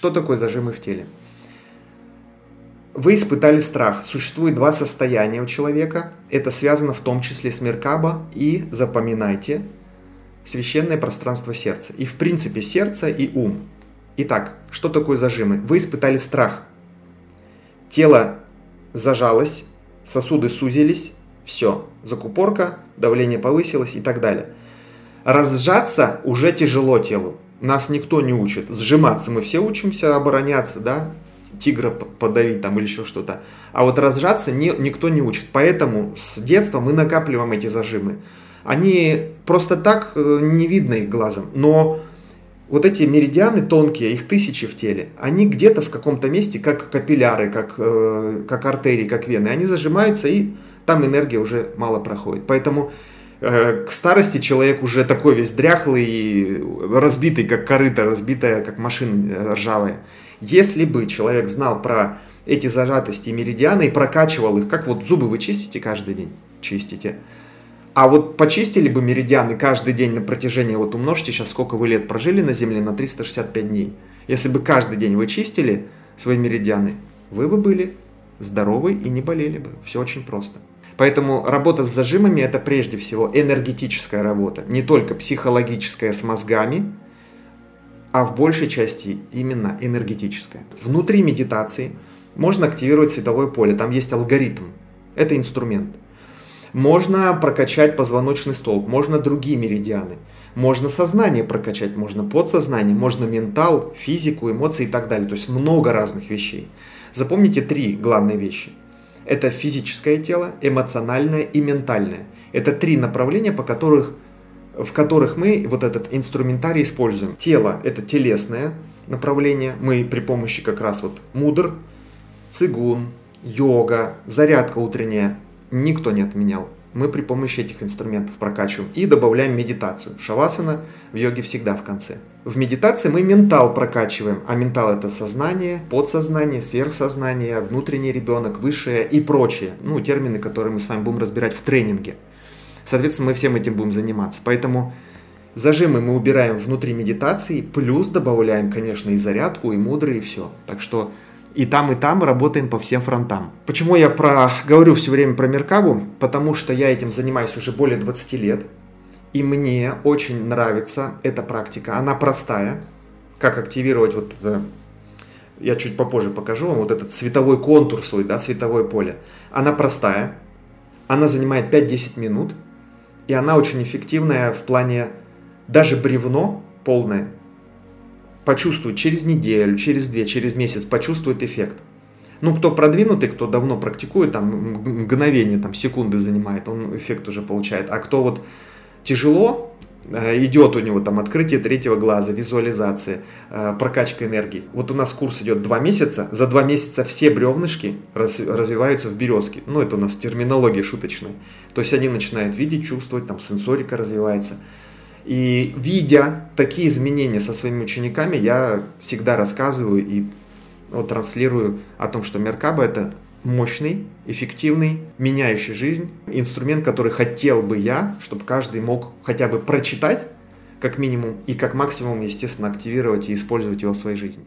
Что такое зажимы в теле? Вы испытали страх. Существует два состояния у человека. Это связано в том числе с Меркаба и, запоминайте, священное пространство сердца. И в принципе сердце и ум. Итак, что такое зажимы? Вы испытали страх. Тело зажалось, сосуды сузились, все, закупорка, давление повысилось и так далее. Разжаться уже тяжело телу. Нас никто не учит. Сжиматься мы все учимся, обороняться, да, тигра подавить там или еще что-то. А вот разжаться не, никто не учит. Поэтому с детства мы накапливаем эти зажимы. Они просто так э, не видно их глазом. Но вот эти меридианы тонкие, их тысячи в теле, они где-то в каком-то месте, как капилляры, как, э, как артерии, как вены, они зажимаются и там энергия уже мало проходит. Поэтому к старости человек уже такой весь дряхлый, разбитый, как корыто, разбитая, как машина ржавая. Если бы человек знал про эти зажатости и меридианы и прокачивал их, как вот зубы вы чистите каждый день, чистите. А вот почистили бы меридианы каждый день на протяжении, вот умножьте сейчас, сколько вы лет прожили на Земле, на 365 дней. Если бы каждый день вы чистили свои меридианы, вы бы были здоровы и не болели бы. Все очень просто. Поэтому работа с зажимами это прежде всего энергетическая работа, не только психологическая с мозгами, а в большей части именно энергетическая. Внутри медитации можно активировать световое поле, там есть алгоритм, это инструмент. Можно прокачать позвоночный столб, можно другие меридианы. Можно сознание прокачать, можно подсознание, можно ментал, физику, эмоции и так далее. То есть много разных вещей. Запомните три главные вещи. Это физическое тело, эмоциональное и ментальное. Это три направления, по которых в которых мы вот этот инструментарий используем. Тело – это телесное направление. Мы при помощи как раз вот мудр, цигун, йога, зарядка утренняя никто не отменял. Мы при помощи этих инструментов прокачиваем и добавляем медитацию. Шавасана в йоге всегда в конце. В медитации мы ментал прокачиваем, а ментал это сознание, подсознание, сверхсознание, внутренний ребенок, высшее и прочее. Ну, термины, которые мы с вами будем разбирать в тренинге. Соответственно, мы всем этим будем заниматься. Поэтому зажимы мы убираем внутри медитации, плюс добавляем, конечно, и зарядку, и мудрый, и все. Так что и там, и там работаем по всем фронтам. Почему я про, говорю все время про Меркабу? Потому что я этим занимаюсь уже более 20 лет. И мне очень нравится эта практика. Она простая. Как активировать вот это я чуть попозже покажу вам вот этот световой контур свой, да, световое поле. Она простая, она занимает 5-10 минут, и она очень эффективная в плане даже бревно полное почувствует через неделю, через две, через месяц, почувствует эффект. Ну, кто продвинутый, кто давно практикует, там мгновение, там секунды занимает, он эффект уже получает. А кто вот тяжело, э, идет у него там открытие третьего глаза, визуализация, э, прокачка энергии. Вот у нас курс идет два месяца, за два месяца все бревнышки раз, развиваются в березке. Ну, это у нас терминология шуточная. То есть они начинают видеть, чувствовать, там сенсорика развивается. И видя такие изменения со своими учениками, я всегда рассказываю и вот, транслирую о том, что Меркаба это мощный, эффективный, меняющий жизнь инструмент, который хотел бы я, чтобы каждый мог хотя бы прочитать, как минимум, и как максимум, естественно, активировать и использовать его в своей жизни.